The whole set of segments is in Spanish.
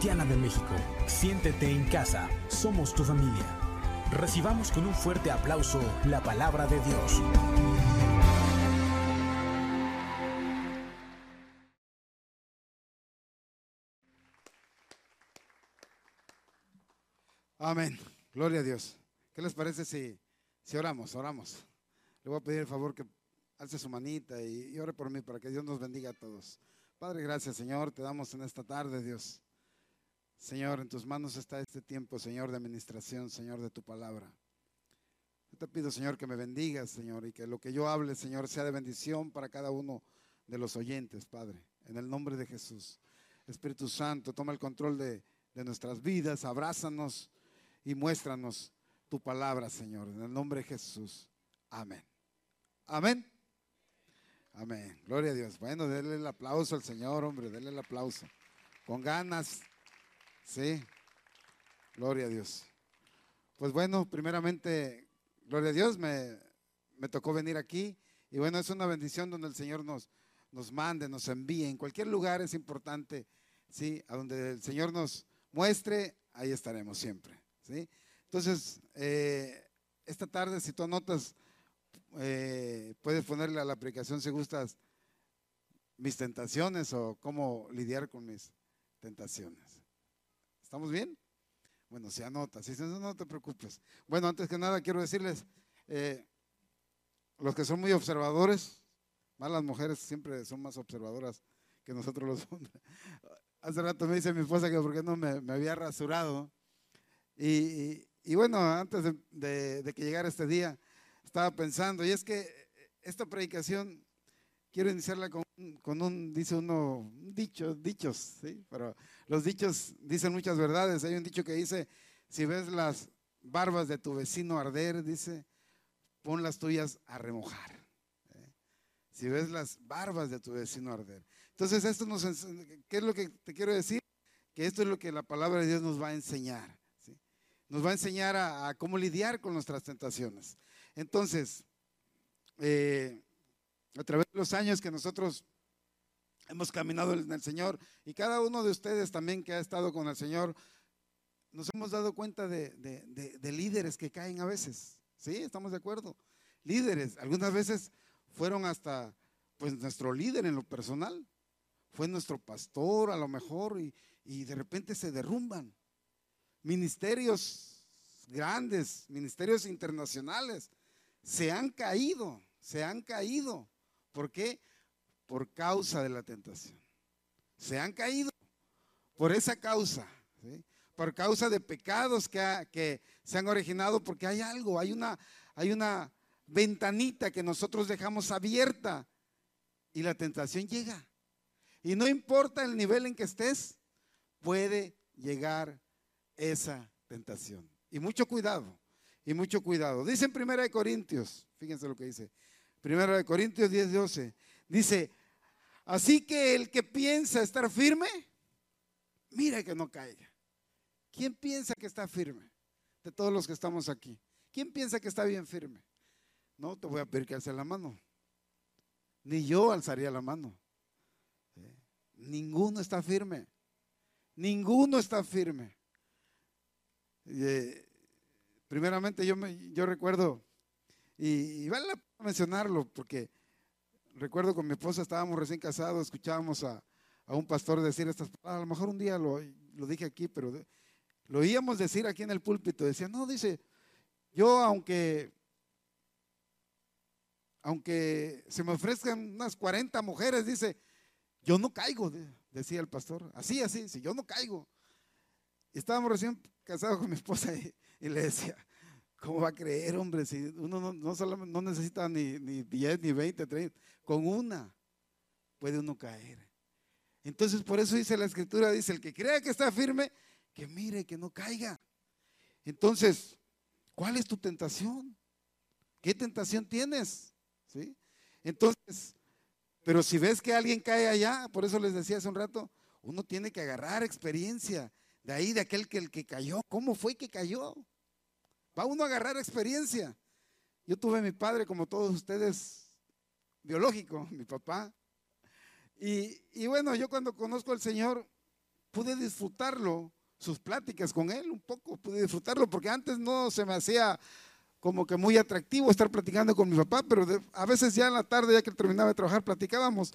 Cristiana de México. Siéntete en casa, somos tu familia. Recibamos con un fuerte aplauso la palabra de Dios. Amén. Gloria a Dios. ¿Qué les parece si, si oramos? Oramos. Le voy a pedir el favor que alce su manita y, y ore por mí para que Dios nos bendiga a todos. Padre, gracias Señor. Te damos en esta tarde, Dios. Señor, en tus manos está este tiempo, Señor, de administración, Señor, de tu palabra. Yo te pido, Señor, que me bendigas, Señor, y que lo que yo hable, Señor, sea de bendición para cada uno de los oyentes, Padre, en el nombre de Jesús. Espíritu Santo, toma el control de, de nuestras vidas, abrázanos y muéstranos tu palabra, Señor, en el nombre de Jesús. Amén. Amén. Amén. Gloria a Dios. Bueno, denle el aplauso al Señor, hombre, denle el aplauso. Con ganas. Sí. Gloria a Dios. Pues bueno, primeramente, gloria a Dios, me, me tocó venir aquí. Y bueno, es una bendición donde el Señor nos, nos mande, nos envíe. En cualquier lugar es importante, ¿sí? A donde el Señor nos muestre, ahí estaremos siempre, ¿sí? Entonces, eh, esta tarde, si tú anotas, eh, puedes ponerle a la aplicación si gustas mis tentaciones o cómo lidiar con mis tentaciones. ¿Estamos bien? Bueno, si anota, si no, no te preocupes. Bueno, antes que nada quiero decirles, eh, los que son muy observadores, más las mujeres siempre son más observadoras que nosotros los hombres. Hace rato me dice mi esposa que por qué no me, había rasurado. Y, y, bueno, antes de, de, que llegara este día, estaba pensando, y es que esta predicación quiero iniciarla con, con un, dice uno, un dicho, dichos, ¿sí? Pero los dichos dicen muchas verdades. Hay un dicho que dice, si ves las barbas de tu vecino arder, dice, pon las tuyas a remojar. ¿eh? Si ves las barbas de tu vecino arder. Entonces, esto nos, ¿qué es lo que te quiero decir? Que esto es lo que la palabra de Dios nos va a enseñar. Nos va a enseñar a, a, cómo lidiar con nuestras tentaciones. Entonces, eh, a través de los años que nosotros hemos caminado en el Señor y cada uno de ustedes también que ha estado con el Señor, nos hemos dado cuenta de, de, de, de líderes que caen a veces. ¿Sí? ¿Estamos de acuerdo? Líderes, algunas veces fueron hasta pues nuestro líder en lo personal, fue nuestro pastor a lo mejor y, y de repente se derrumban. Ministerios grandes, ministerios internacionales, se han caído, se han caído. ¿Por qué? Por causa de la tentación. Se han caído por esa causa, por causa de pecados que, que, se han originado, porque hay algo, hay una, hay una ventanita que nosotros dejamos abierta y la tentación llega. Y no importa el nivel en que estés, puede llegar esa tentación. Y mucho cuidado, y mucho cuidado. Dice en Primera de Corintios, fíjense lo que dice. Primera de Corintios 10, 12. Dice, así que el que piensa estar firme, mira que no caiga. ¿Quién piensa que está firme? De todos los que estamos aquí. ¿Quién piensa que está bien firme? No, te voy a pedir que alce la mano. Ni yo alzaría la mano. ¿Eh? Ninguno está firme. Ninguno está firme. Eh, primeramente yo, me, yo recuerdo, y, y vale la pena mencionarlo, porque recuerdo con mi esposa estábamos recién casados, escuchábamos a, un pastor decir estas palabras, a lo mejor un día lo, dije aquí, pero lo oíamos decir aquí en el púlpito, decía, no, dice, yo aunque, aunque se me ofrezcan unas 40 mujeres, dice, yo no caigo, decía el pastor, así, así, si yo no caigo. Estábamos recién casados con mi esposa y, le decía, ¿cómo va a creer, hombre? Si uno no, no, necesita ni, ni 10, ni 20, 30, con una puede uno caer. Entonces, por eso dice la escritura, dice, el que crea que está firme, que mire, que no caiga. Entonces, ¿cuál es tu tentación? ¿Qué tentación tienes? ¿Sí? Entonces, pero si ves que alguien cae allá, por eso les decía hace un rato, uno tiene que agarrar experiencia de ahí, de aquel que el que cayó, ¿cómo fue que cayó? Va uno a agarrar experiencia. Yo tuve mi padre, como todos ustedes, biológico, mi papá. Y, y bueno, yo cuando conozco al Señor, pude disfrutarlo, sus pláticas con él un poco, pude disfrutarlo, porque antes no se me hacía como que muy atractivo estar platicando con mi papá, pero a veces ya en la tarde, ya que terminaba de trabajar, platicábamos.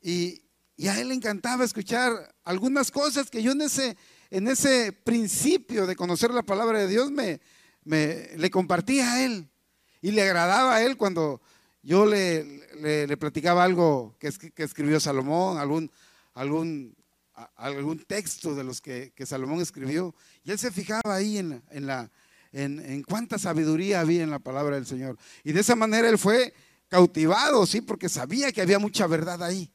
Y, y, a él le encantaba escuchar algunas cosas que yo en ese, en ese principio de conocer la palabra de Dios me, me le compartía a él. Y le agradaba a él cuando yo le, le, platicaba algo que, que, escribió Salomón, algún, algún, algún texto de los que, que, Salomón escribió. Y él se fijaba ahí en, en la, en, en, cuánta sabiduría había en la palabra del Señor. Y de esa manera él fue cautivado, sí, porque sabía que había mucha verdad ahí.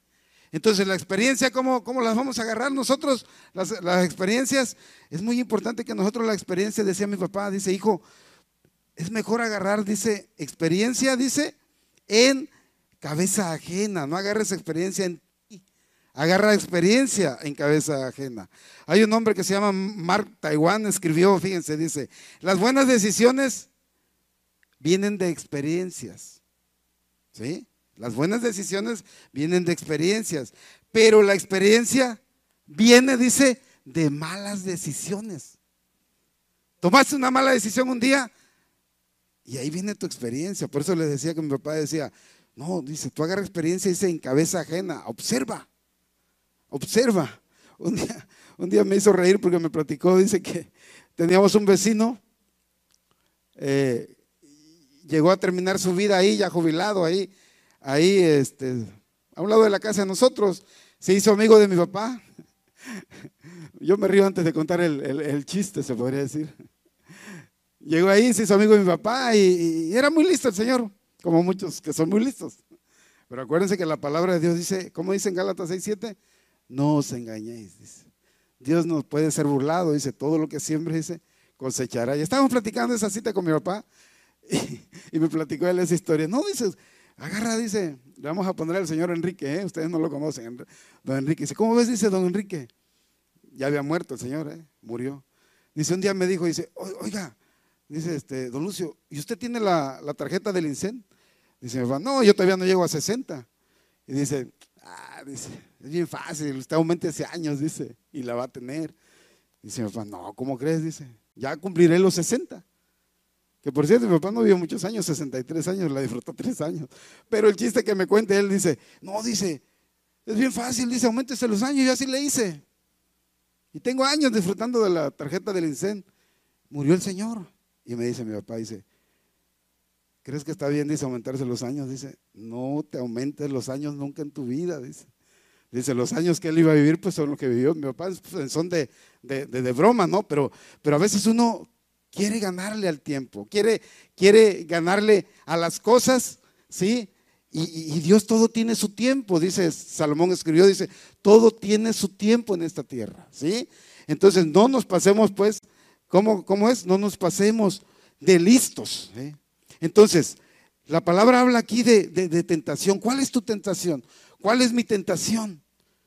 Entonces la experiencia, ¿cómo, cómo las vamos a agarrar nosotros? Las, las, experiencias, es muy importante que nosotros la experiencia, decía mi papá, dice, hijo, es mejor agarrar, dice, experiencia, dice, en cabeza ajena. No agarres experiencia en ti. Agarra experiencia en cabeza ajena. Hay un hombre que se llama Mark Taiwan, escribió, fíjense, dice, las buenas decisiones vienen de experiencias. ¿Sí? Las buenas decisiones vienen de experiencias, pero la experiencia viene, dice, de malas decisiones. Tomaste una mala decisión un día, y ahí viene tu experiencia. Por eso le decía que mi papá decía, no, dice, tú agarra experiencia, dice, en cabeza ajena, observa, observa. Un día, un día me hizo reír porque me platicó, dice que teníamos un vecino, eh, llegó a terminar su vida ahí, ya jubilado, ahí, ahí, este, a un lado de la casa de nosotros, se hizo amigo de mi papá. Yo me río antes de contar el chiste, se podría decir. Llegó ahí, se hizo amigo de mi papá y, era muy listo el Señor, como muchos que son muy listos. Pero acuérdense que la palabra de Dios dice, ¿cómo dice en Gálatas 6:7? No os engañéis. Dios no puede ser burlado, dice, todo lo que siempre dice, cosechará. Y estábamos platicando esa cita con mi papá y, me platicó él esa historia. No, dice, agarra, dice, le vamos a poner al señor Enrique, ¿eh? ustedes no lo conocen, don Enrique. Dice, ¿cómo ves? Dice don Enrique. Ya había muerto el señor, ¿eh? murió. Dice, un día me dijo, dice, oiga, Dice, este, don Lucio, ¿y usted tiene la, tarjeta del INSEN? Dice, no, yo todavía no llego a 60. Y dice, ah, dice, es bien fácil, usted aumente hace años, dice, y la va a tener. Dice no, ¿cómo crees? Dice, ya cumpliré los 60. Que por cierto, mi papá no vivió muchos años, 63 años, la disfrutó tres años. Pero el chiste que me cuente él dice, no, dice, es bien fácil, dice, aumentese los años, yo así le hice. Y tengo años disfrutando de la tarjeta del INSEN. Murió el Señor. Y me dice mi papá, dice, ¿crees que está bien, dice, aumentarse los años? Dice, no te aumentes los años nunca en tu vida, dice. Dice, los años que él iba a vivir, pues son los que vivió. Mi papá pues, son de, de, broma, ¿no? Pero, pero a veces uno quiere ganarle al tiempo, quiere, quiere ganarle a las cosas, ¿sí? Y, Dios todo tiene su tiempo, dice Salomón escribió, dice, todo tiene su tiempo en esta tierra, ¿sí? Entonces no nos pasemos pues ¿Cómo, es? No nos pasemos de listos. Entonces, la palabra habla aquí de, de, tentación. ¿Cuál es tu tentación? ¿Cuál es mi tentación?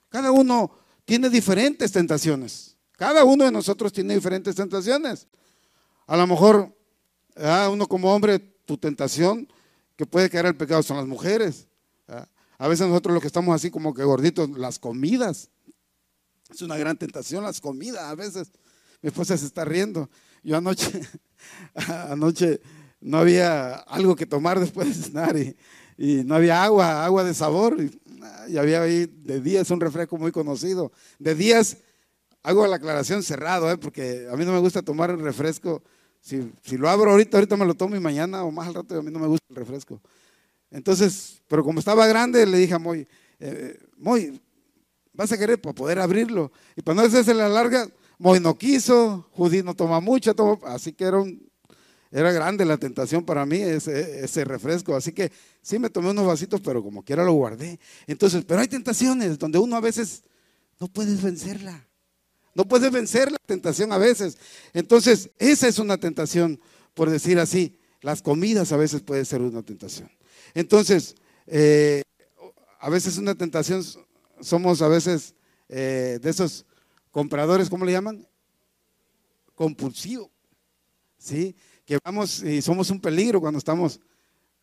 Cada uno tiene diferentes tentaciones. Cada uno de nosotros tiene diferentes tentaciones. A lo mejor, ah, uno como hombre, tu tentación que puede caer al pecado son las mujeres. A veces nosotros lo que estamos así como que gorditos, las comidas. Es una gran tentación las comidas a veces. Mi esposa se está riendo. Yo anoche, anoche no había algo que tomar después de cenar y, no había agua, agua de sabor. Y, había ahí de días un refresco muy conocido. De días, hago la aclaración cerrado, ¿eh? porque a mí no me gusta tomar el refresco. Si, lo abro ahorita, ahorita me lo tomo y mañana o más al rato, a mí no me gusta el refresco. Entonces, pero como estaba grande, le dije a Moy, eh, Moy, vas a querer para poder abrirlo. Y para no hacerse la larga, Moy no quiso, Judy no toma mucho, así que era, era grande la tentación para mí ese, ese refresco. Así que sí me tomé unos vasitos, pero como quiera lo guardé. Entonces, pero hay tentaciones donde uno a veces no puedes vencerla. No puedes vencer la tentación a veces. Entonces, esa es una tentación, por decir así. Las comidas a veces puede ser una tentación. Entonces, eh, a veces una tentación, somos a veces eh, de esos compradores, ¿cómo le llaman? Compulsivo. ¿Sí? Que vamos y somos un peligro cuando estamos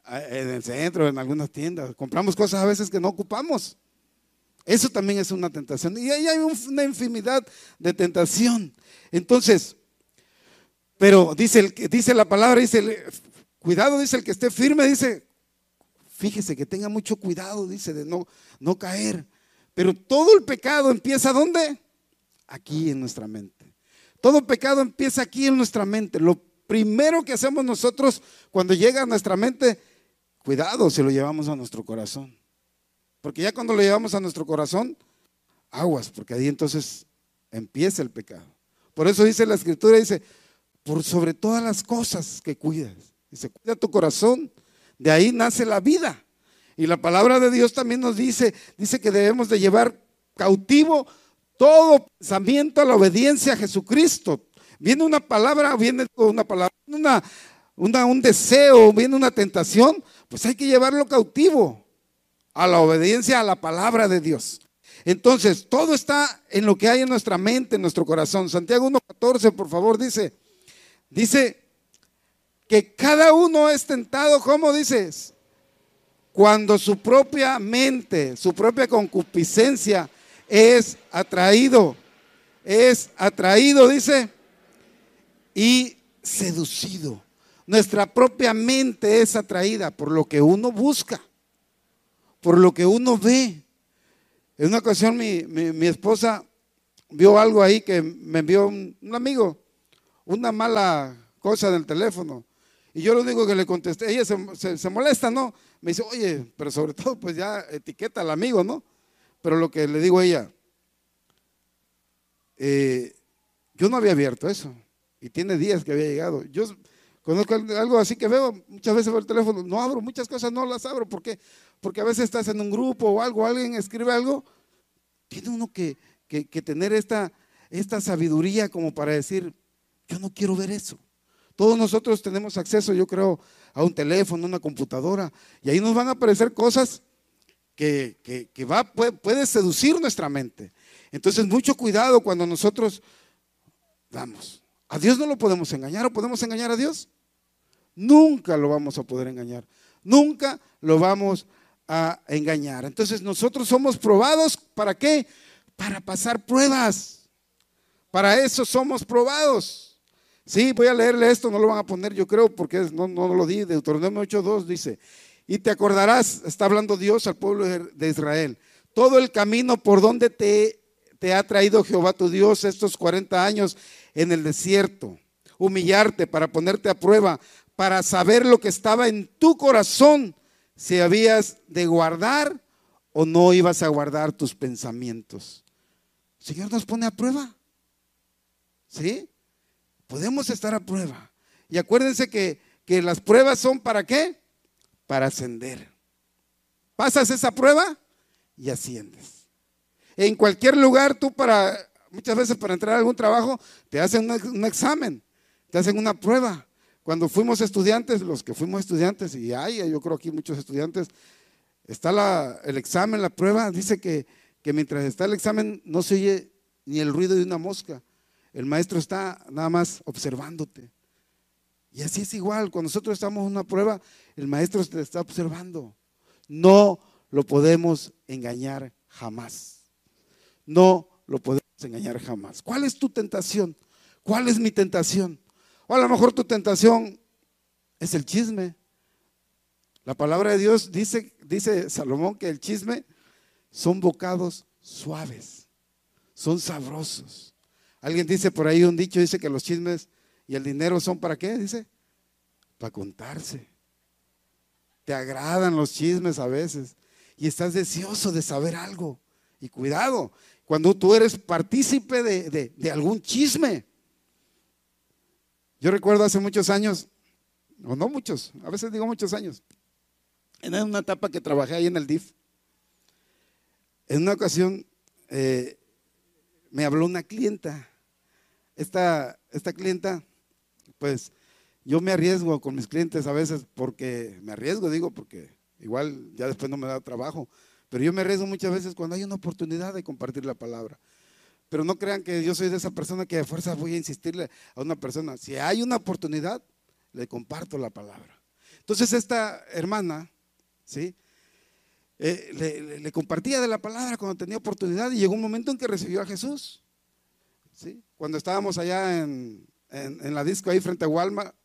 eh, en el centro, en algunas tiendas. Compramos cosas a veces que no ocupamos. Eso también es una tentación. Y ahí hay una infinidad de tentación. Entonces, pero dice, dice la palabra, dice, cuidado, dice el que esté firme, dice, fíjese que tenga mucho cuidado, dice, de no, no caer. Pero todo el pecado empieza ¿dónde? Aquí en nuestra mente. Todo pecado empieza aquí en nuestra mente. Lo primero que hacemos nosotros cuando llega a nuestra mente, cuidado si lo llevamos a nuestro corazón. Porque ya cuando lo llevamos a nuestro corazón, aguas, porque ahí entonces empieza el pecado. Por eso dice la escritura, dice, por sobre todas las cosas que cuidas. Dice, cuida tu corazón, de ahí nace la vida. Y la palabra de Dios también nos dice, dice que debemos de llevar cautivo todo pensamiento a la obediencia a Jesucristo. Viene una palabra, viene una palabra, una, un deseo, viene una tentación, pues hay que llevarlo cautivo a la obediencia a la palabra de Dios. Entonces, todo está en lo que hay en nuestra mente, en nuestro corazón. Santiago 1.14, por favor, dice, dice que cada uno es tentado, ¿cómo dices? Cuando su propia mente, su propia concupiscencia es atraído, es atraído, dice, y seducido. Nuestra propia mente es atraída por lo que uno busca, por lo que uno ve. En una ocasión mi, esposa vio algo ahí que me envió un, amigo, una mala cosa del teléfono. Y yo lo único que le contesté, ella se, se, molesta, ¿no? Me dice, oye, pero sobre todo pues ya etiqueta al amigo, ¿no? Pero lo que le digo a ella, eh, yo no había abierto eso. Y tiene días que había llegado. Yo conozco algo así que veo, muchas veces veo el teléfono, no abro, muchas cosas no las abro. ¿Por qué? Porque a veces estás en un grupo o algo, alguien escribe algo, tiene uno que, tener esta, sabiduría como para decir, yo no quiero ver eso. Todos nosotros tenemos acceso, yo creo, a un teléfono, una computadora, y ahí nos van a aparecer cosas que, que, va, puede, seducir nuestra mente. Entonces, mucho cuidado cuando nosotros vamos. A Dios no lo podemos engañar o podemos engañar a Dios. Nunca lo vamos a poder engañar. Nunca lo vamos a engañar. Entonces nosotros somos probados. ¿Para qué? Para pasar pruebas. Para eso somos probados. Sí, voy a leerle esto, no lo van a poner yo creo porque no, no lo di. Deuteronomio 8.2 dice, y te acordarás, está hablando Dios al pueblo de Israel, todo el camino por donde te, te ha traído Jehová tu Dios estos 40 años en el desierto, humillarte para ponerte a prueba, para saber lo que estaba en tu corazón, si habías de guardar o no ibas a guardar tus pensamientos. El Señor nos pone a prueba. ¿Sí? Podemos estar a prueba. Y acuérdense que, que las pruebas son para qué? para ascender. Pasas esa prueba y asciendes. En cualquier lugar tú para, muchas veces para entrar a algún trabajo, te hacen un, examen, te hacen una prueba. Cuando fuimos estudiantes, los que fuimos estudiantes, y hay, yo creo aquí muchos estudiantes, está el examen, la prueba, dice que, que mientras está el examen no se oye ni el ruido de una mosca. El maestro está nada más observándote. Y así es igual, cuando nosotros estamos en una prueba, el maestro te está observando. No lo podemos engañar jamás. No lo podemos engañar jamás. ¿Cuál es tu tentación? ¿Cuál es mi tentación? O a lo mejor tu tentación es el chisme. La palabra de Dios dice, dice Salomón que el chisme son bocados suaves, son sabrosos. Alguien dice por ahí un dicho, dice que los chismes y el dinero son para qué, dice, para contarse. Te agradan los chismes a veces y estás deseoso de saber algo. Y cuidado, cuando tú eres partícipe de, algún chisme. Yo recuerdo hace muchos años, o no muchos, a veces digo muchos años, en una etapa que trabajé ahí en el DIF. En una ocasión eh, me habló una clienta. Esta, esta clienta pues yo me arriesgo con mis clientes a veces porque me arriesgo, digo, porque igual ya después no me da trabajo, pero yo me arriesgo muchas veces cuando hay una oportunidad de compartir la palabra. Pero no crean que yo soy de esa persona que de fuerza voy a insistirle a una persona. Si hay una oportunidad, le comparto la palabra. Entonces esta hermana, ¿sí? eh, le, compartía de la palabra cuando tenía oportunidad y llegó un momento en que recibió a Jesús. ¿sí? Cuando estábamos allá en, la disco ahí frente a Walmart,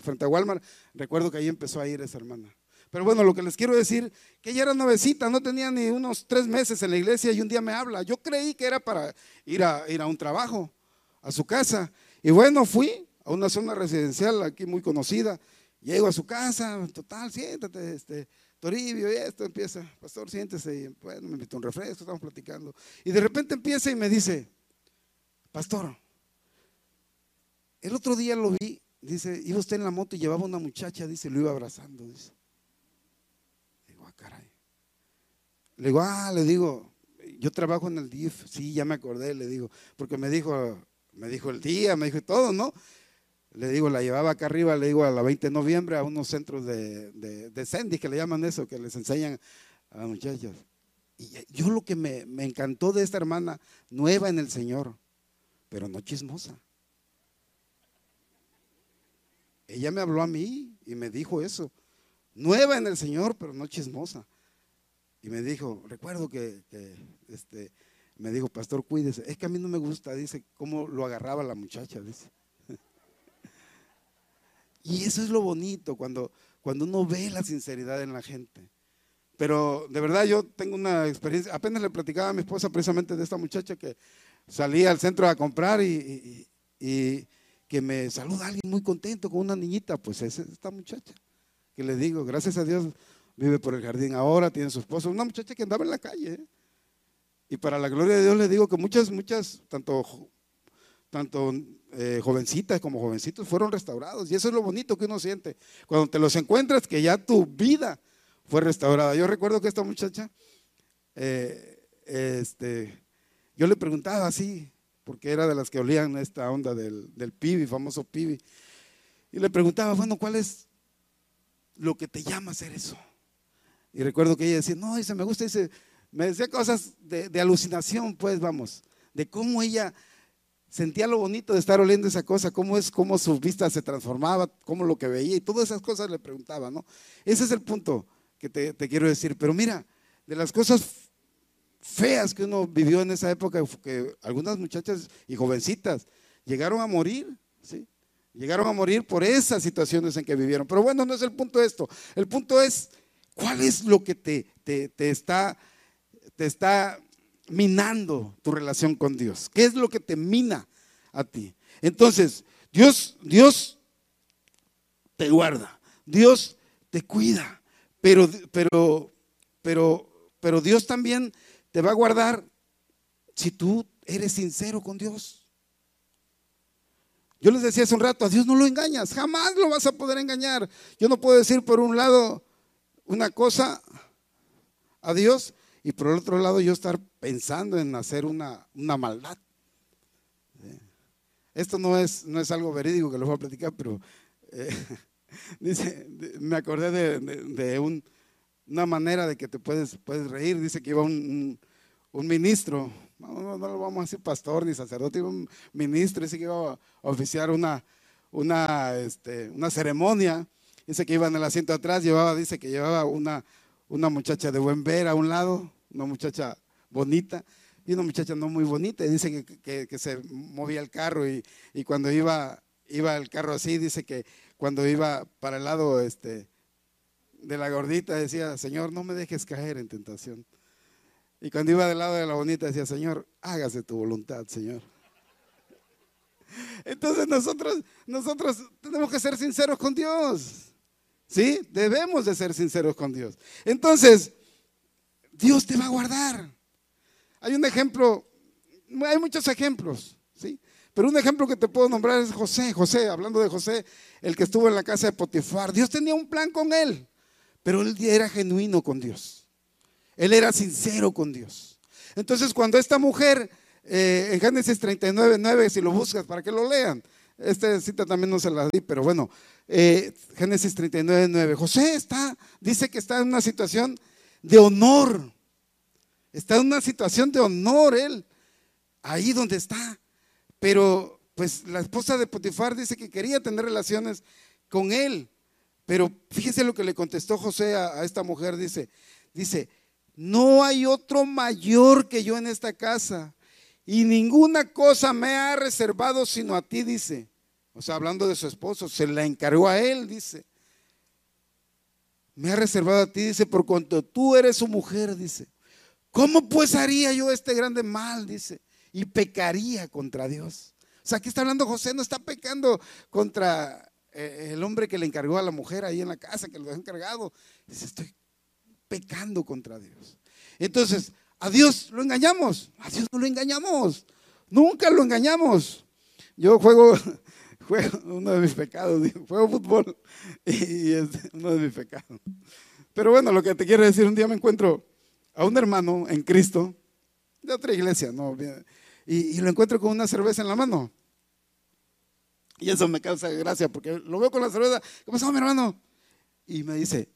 frente a Walmart, recuerdo que ahí empezó a ir esa hermana. Pero bueno, lo que les quiero decir, que ella era novecita, no tenía ni unos tres meses en la iglesia y un día me habla. Yo creí que era para ir a, ir a un trabajo, a su casa. Y bueno, fui a una zona residencial aquí muy conocida. Llego a su casa, total, siéntate, este, Toribio, y esto empieza, pastor, siéntese, y bueno, me invitó un refresco, estamos platicando. Y de repente empieza y me dice, pastor, el otro día lo vi, dice, iba usted en la moto y llevaba una muchacha, dice, lo iba abrazando, dice. Digo, ah, caray. Le digo, ah, le digo, yo trabajo en el DIF, sí, ya me acordé, le digo, porque me dijo, me dijo el día, me dijo todo, ¿no? Le digo, la llevaba acá arriba, le digo, a la 20 de noviembre a unos centros de, de, Sandy, que le llaman eso, que les enseñan a muchachos. Y yo lo que me, me encantó de esta hermana, nueva en el Señor, pero no chismosa. Ella me habló a mí y me dijo eso. Nueva en el Señor, pero no chismosa. Y me dijo, recuerdo que, este, me dijo, pastor, cuídese. Es que a mí no me gusta, dice, cómo lo agarraba la muchacha, dice. Y eso es lo bonito cuando, cuando uno ve la sinceridad en la gente. Pero de verdad yo tengo una experiencia, apenas le platicaba a mi esposa precisamente de esta muchacha que salía al centro a comprar y, que me saluda alguien muy contento con una niñita, pues es esta muchacha, que le digo, gracias a Dios vive por el jardín ahora, tiene su esposo, una muchacha que andaba en la calle. ¿eh? Y para la gloria de Dios le digo que muchas, muchas, tanto, tanto eh, jovencitas como jovencitos fueron restaurados. Y eso es lo bonito que uno siente. Cuando te los encuentras, que ya tu vida fue restaurada. Yo recuerdo que esta muchacha, eh, este, yo le preguntaba así, porque era de las que olían esta onda del, del pibi, famoso pibi. Y le preguntaba, bueno, ¿cuál es lo que te llama a hacer eso? Y recuerdo que ella decía, no, dice, me gusta, dice, me decía cosas de, alucinación, pues vamos, de cómo ella sentía lo bonito de estar oliendo esa cosa, cómo es, cómo su vista se transformaba, cómo lo que veía y todas esas cosas le preguntaba, ¿no? Ese es el punto que te, quiero decir. Pero mira, de las cosas feas que uno vivió en esa época, que algunas muchachas y jovencitas llegaron a morir, ¿sí? Llegaron a morir por esas situaciones en que vivieron. Pero bueno, no es el punto esto. El punto es, ¿cuál es lo que te, te, te está, te está minando tu relación con Dios? ¿Qué es lo que te mina a ti? Entonces, Dios, Dios te guarda, Dios te cuida, pero, pero, pero, pero Dios también te va a guardar si tú eres sincero con Dios. Yo les decía hace un rato, a Dios no lo engañas, jamás lo vas a poder engañar. Yo no puedo decir por un lado una cosa a Dios y por el otro lado yo estar pensando en hacer una, maldad. Esto no es, no es algo verídico que lo voy a platicar, pero eh, dice, me acordé de, una manera de que te puedes, puedes reír. Dice que iba un, ministro, no, lo vamos a decir pastor ni sacerdote, iba un ministro, dice que iba a oficiar una, una, este, una ceremonia. Dice que iba en el asiento atrás, llevaba, dice que llevaba una, una muchacha de buen ver a un lado, una muchacha bonita y una muchacha no muy bonita. Y dice que, se movía el carro y, cuando iba, iba el carro así, dice que cuando iba para el lado este, de la gordita decía, Señor, no me dejes caer en tentación. Y cuando iba del lado de la bonita decía, Señor, hágase tu voluntad, Señor. Entonces nosotros, nosotros tenemos que ser sinceros con Dios. ¿Sí? Debemos de ser sinceros con Dios. Entonces, Dios te va a guardar. Hay un ejemplo, hay muchos ejemplos, ¿sí? Pero un ejemplo que te puedo nombrar es José. José, hablando de José, el que estuvo en la casa de Potifar. Dios tenía un plan con él, pero él era genuino con Dios. Él era sincero con Dios. Entonces, cuando esta mujer, eh, en Génesis 39, 9, si lo buscas para que lo lean, esta cita también no se la di, pero bueno, eh, Génesis 39, 9. José está, dice que está en una situación de honor. Está en una situación de honor él, ahí donde está. Pero pues la esposa de Potifar dice que quería tener relaciones con él. Pero fíjese lo que le contestó José a, esta mujer, dice, dice, no hay otro mayor que yo en esta casa y ninguna cosa me ha reservado sino a ti, dice. O sea, hablando de su esposo, se la encargó a él, dice. Me ha reservado a ti, dice, por cuanto tú eres su mujer, dice. ¿Cómo pues haría yo este grande mal, dice? Y pecaría contra Dios. O sea, aquí está hablando José, no está pecando contra eh, el hombre que le encargó a la mujer ahí en la casa, que lo ha encargado. Dice, estoy pecando contra Dios. Entonces, a Dios lo engañamos, a Dios no lo engañamos, nunca lo engañamos. Yo juego, juego uno de mis pecados, juego fútbol y es uno de mis pecados. Pero bueno, lo que te quiero decir, un día me encuentro a un hermano en Cristo, de otra iglesia, ¿no? Y, y lo encuentro con una cerveza en la mano. Y eso me causa gracia porque lo veo con la cerveza. ¿Qué pasó, mi hermano? Y me dice,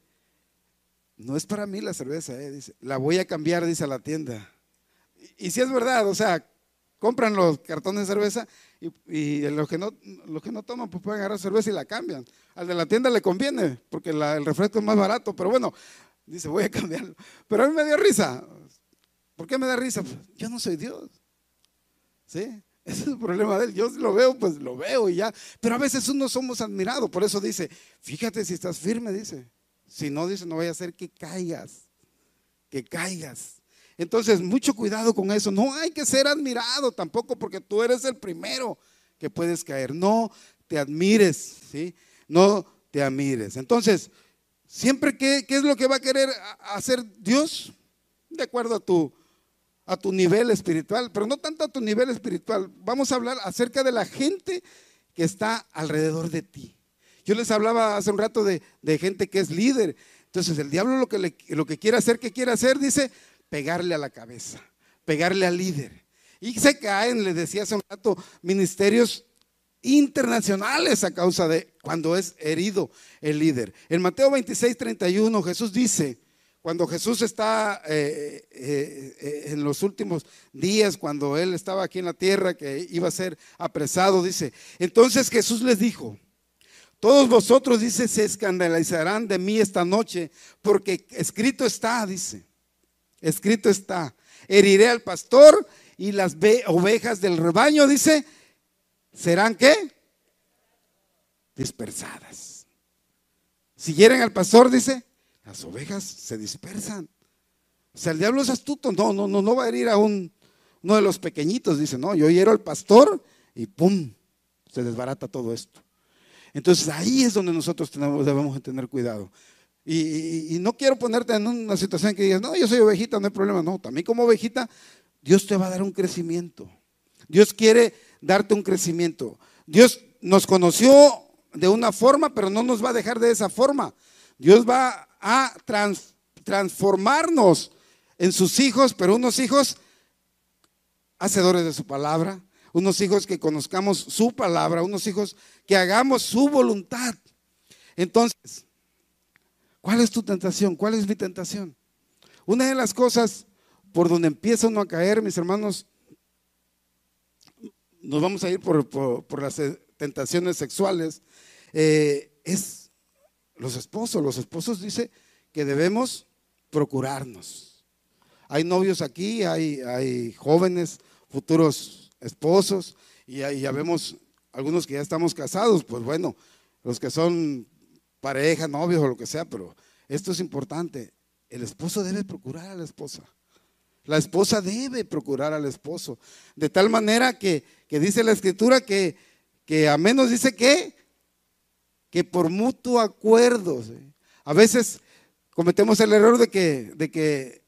no es para mí la cerveza, eh, dice, la voy a cambiar, dice a la tienda. Y, si es verdad, o sea, compran los cartones de cerveza y, los, que no, los que no toman pues pueden agarrar cerveza y la cambian. Al de la tienda le conviene porque el refresco es más barato, pero bueno, dice, voy a cambiarlo. Pero a mí me dio risa. ¿Por qué me da risa? Pues, yo no soy Dios. ¿Sí? Ese es el problema de él. Yo lo veo, pues lo veo y ya. Pero a veces uno somos admirados. Por eso dice, fíjate si estás firme, dice. Si no, dice, no vaya a ser que caigas, que caigas. Entonces, mucho cuidado con eso. No hay que ser admirado tampoco porque tú eres el primero que puedes caer. No te admires, ¿sí? No te admires. Entonces, siempre, ¿qué, qué es lo que va a querer hacer Dios? De acuerdo a tu, a tu nivel espiritual, pero no tanto a tu nivel espiritual. Vamos a hablar acerca de la gente que está alrededor de ti. Yo les hablaba hace un rato de, gente que es líder. Entonces el diablo lo que, lo que quiere hacer, ¿qué quiere hacer? Dice, pegarle a la cabeza, pegarle al líder. Y se caen, les decía hace un rato, ministerios internacionales a causa de cuando es herido el líder. En Mateo 26, 31 Jesús dice, cuando Jesús está eh, eh, eh, en los últimos días, cuando él estaba aquí en la tierra, que iba a ser apresado, dice, entonces Jesús les dijo, todos vosotros, dice, se escandalizarán de mí esta noche, porque escrito está, dice, escrito está, heriré al pastor y las ovejas del rebaño, dice, serán qué? Dispersadas. Si hieren al pastor, dice, las ovejas se dispersan. O sea, el diablo es astuto, no, no, no, no va a herir a un, uno de los pequeñitos, dice, no, yo hiero al pastor y pum, se desbarata todo esto. Entonces ahí es donde nosotros debemos tener cuidado. Y, no quiero ponerte en una situación que digas, no, yo soy ovejita, no hay problema. No, también como ovejita, Dios te va a dar un crecimiento. Dios quiere darte un crecimiento. Dios nos conoció de una forma, pero no nos va a dejar de esa forma. Dios va a transformarnos en sus hijos, pero unos hijos hacedores de su palabra, unos hijos que conozcamos su palabra, unos hijos que hagamos su voluntad. Entonces, ¿cuál es tu tentación? ¿Cuál es mi tentación? Una de las cosas por donde empieza uno a caer, mis hermanos, nos vamos a ir por, las eh, tentaciones sexuales, eh, es los esposos. Los esposos dice que debemos procurarnos. Hay novios aquí, hay, hay jóvenes, futuros esposos y ya, vemos algunos que ya estamos casados, pues bueno, los que son pareja, novios o lo que sea, pero esto es importante. El esposo debe procurar a la esposa. La esposa debe procurar al esposo. De tal manera que, dice la escritura que, que a menos dice que, que por mutuo acuerdo. A veces cometemos el error de que, de que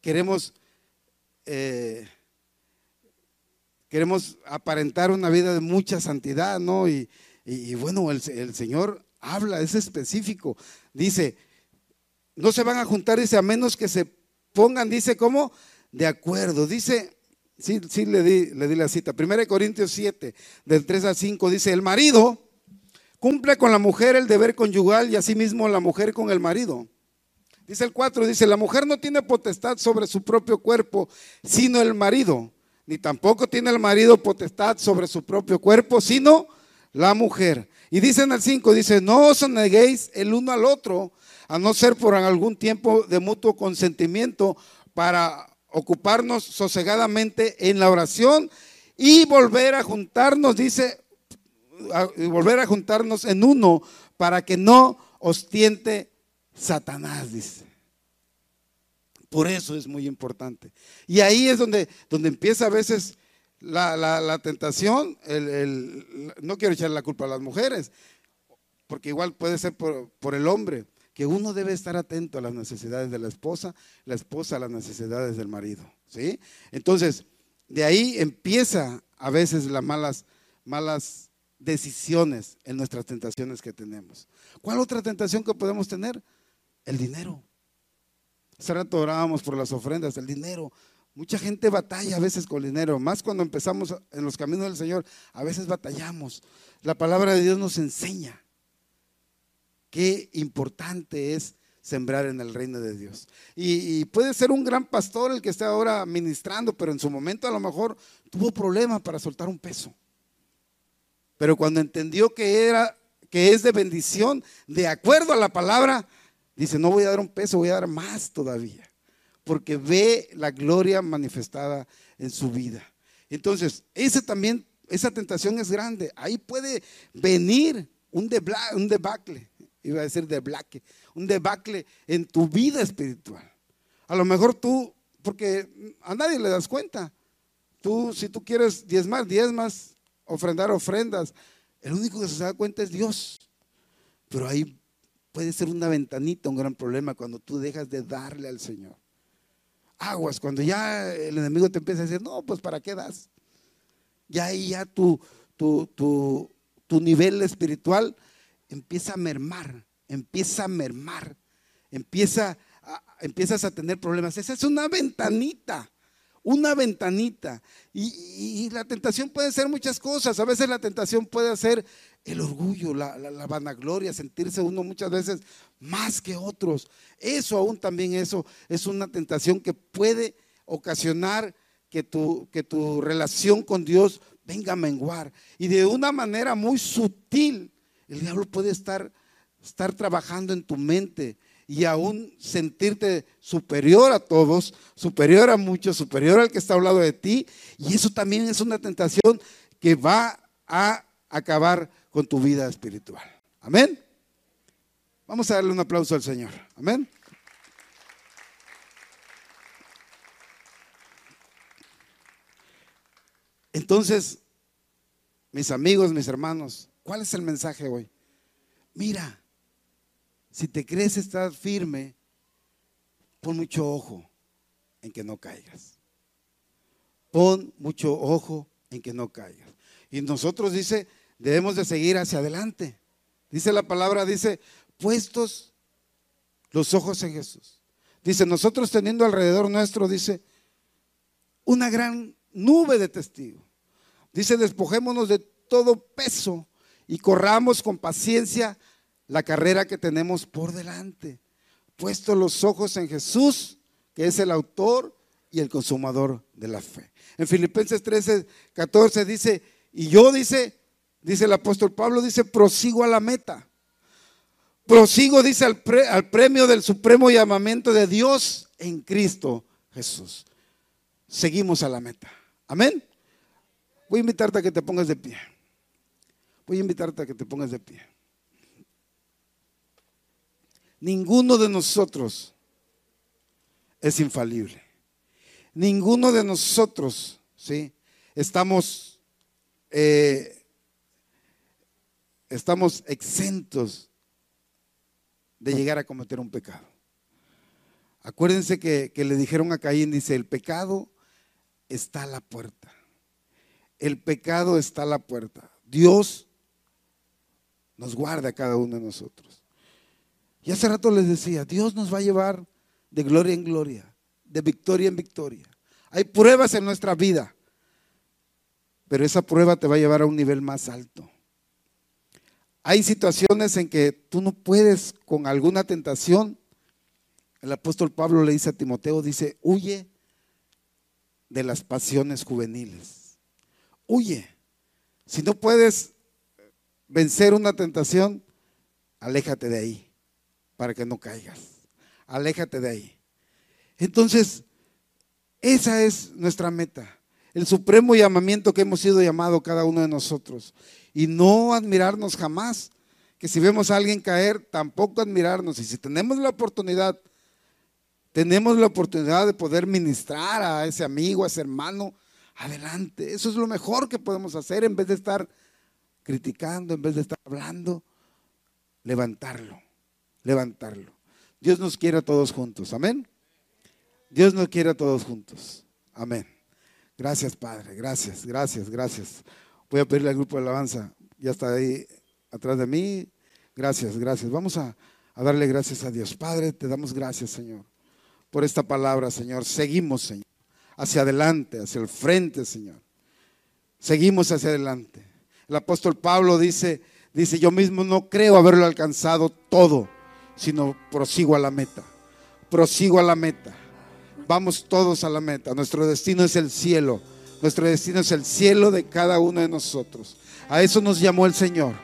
queremos eh, queremos aparentar una vida de mucha santidad, ¿no? Y, bueno, el, Señor habla, es específico. Dice, no se van a juntar, dice, a menos que se pongan, dice, ¿cómo? De acuerdo. Dice, sí, sí le di, le di la cita. 1 Corintios 7, del 3 al 5, dice, el marido cumple con la mujer el deber conyugal y asimismo la mujer con el marido. Dice el 4, dice, la mujer no tiene potestad sobre su propio cuerpo, sino el marido ni tampoco tiene el marido potestad sobre su propio cuerpo, sino la mujer. Y dice en el 5, dice, no os neguéis el uno al otro, a no ser por algún tiempo de mutuo consentimiento para ocuparnos sosegadamente en la oración y volver a juntarnos, dice, volver a juntarnos en uno para que no os tiente Satanás, dice. Por eso es muy importante. Y ahí es donde, donde empieza a veces la, tentación. no quiero echarle la culpa a las mujeres, porque igual puede ser por, por el hombre, que uno debe estar atento a las necesidades de la esposa, la esposa a las necesidades del marido. ¿sí? Entonces, de ahí empieza a veces las malas, malas decisiones en nuestras tentaciones que tenemos. ¿Cuál otra tentación que podemos tener? El dinero. Hace rato orábamos por las ofrendas, el dinero. Mucha gente batalla a veces con el dinero, más cuando empezamos en los caminos del Señor, a veces batallamos. La palabra de Dios nos enseña qué importante es sembrar en el reino de Dios. Y, puede ser un gran pastor el que está ahora ministrando, pero en su momento a lo mejor tuvo problemas para soltar un peso. Pero cuando entendió que era que es de bendición, de acuerdo a la palabra, dice, no voy a dar un peso, voy a dar más todavía, porque ve la gloria manifestada en su vida. Entonces, ese también, esa tentación es grande. Ahí puede venir un, un debacle, iba a decir debacle, un debacle en tu vida espiritual. A lo mejor tú, porque a nadie le das cuenta. Tú, si tú quieres diezmar, diezmas, ofrendar ofrendas. El único que se da cuenta es Dios. Pero ahí puede ser una ventanita, un gran problema cuando tú dejas de darle al Señor. Aguas, cuando ya el enemigo te empieza a decir, no, pues ¿para qué das? Ya ahí ya tu, tu, tu, tu nivel espiritual empieza a mermar, empieza a mermar, empieza empiezas a tener problemas. Esa es una ventanita una ventanita. Y, la tentación puede ser muchas cosas. A veces la tentación puede ser el orgullo, la, vanagloria, sentirse uno muchas veces más que otros. Eso aún también eso es una tentación que puede ocasionar que tu, que tu relación con Dios venga a menguar. Y de una manera muy sutil, el diablo puede estar, estar trabajando en tu mente y aún sentirte superior a todos, superior a muchos, superior al que está al lado de ti. Y eso también es una tentación que va a acabar con tu vida espiritual. Amén. Vamos a darle un aplauso al Señor. Amén. Entonces, mis amigos, mis hermanos, ¿cuál es el mensaje hoy? Mira, si te crees estar firme, pon mucho ojo en que no caigas. Pon mucho ojo en que no caigas. Y nosotros dice, debemos de seguir hacia adelante. Dice la palabra, dice, puestos los ojos en Jesús. Dice, nosotros teniendo alrededor nuestro, dice, una gran nube de testigos. Dice, despojémonos de todo peso y corramos con paciencia la carrera que tenemos por delante, puesto los ojos en Jesús, que es el autor y el consumador de la fe. En Filipenses 13, 14 dice, y yo dice, dice el apóstol Pablo, dice, prosigo a la meta. Prosigo, dice, al, al premio del supremo llamamiento de Dios en Cristo Jesús. Seguimos a la meta. Amén. Voy a invitarte a que te pongas de pie. Voy a invitarte a que te pongas de pie. Ninguno de nosotros es infalible. Ninguno de nosotros, ¿sí? Estamos, eh, estamos exentos de llegar a cometer un pecado. Acuérdense que, que le dijeron a Caín, dice, el pecado está a la puerta. El pecado está a la puerta. Dios nos guarda a cada uno de nosotros. Y hace rato les decía, Dios nos va a llevar de gloria en gloria, de victoria en victoria. Hay pruebas en nuestra vida, pero esa prueba te va a llevar a un nivel más alto. Hay situaciones en que tú no puedes con alguna tentación. El apóstol Pablo le dice a Timoteo, dice, huye de las pasiones juveniles. Huye. Si no puedes vencer una tentación, aléjate de ahí para que no caigas. Aléjate de ahí. Entonces, esa es nuestra meta, el supremo llamamiento que hemos sido llamado cada uno de nosotros. Y no admirarnos jamás, que si vemos a alguien caer, tampoco admirarnos. Y si tenemos la oportunidad, tenemos la oportunidad de poder ministrar a ese amigo, a ese hermano, adelante. Eso es lo mejor que podemos hacer en vez de estar criticando, en vez de estar hablando, levantarlo, levantarlo. Dios nos quiere a todos juntos, amén. Dios nos quiere a todos juntos. Amén. Gracias, Padre. Gracias, gracias, gracias. Voy a pedirle al grupo de alabanza. Ya está ahí atrás de mí. Gracias, gracias. Vamos a, a darle gracias a Dios. Padre, te damos gracias, Señor, por esta palabra, Señor. Seguimos, Señor, hacia adelante, hacia el frente, Señor. Seguimos hacia adelante. El apóstol Pablo dice, dice, yo mismo no creo haberlo alcanzado todo, sino prosigo a la meta. Prosigo a la meta. Vamos todos a la meta. Nuestro destino es el cielo. Nuestro destino es el cielo de cada uno de nosotros. A eso nos llamó el Señor.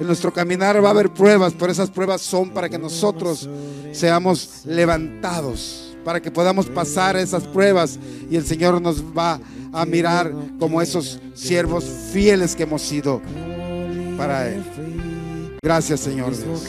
En nuestro caminar va a haber pruebas, pero esas pruebas son para que nosotros seamos levantados, para que podamos pasar esas pruebas y el Señor nos va a mirar como esos siervos fieles que hemos sido para Él. Gracias, Señor Dios.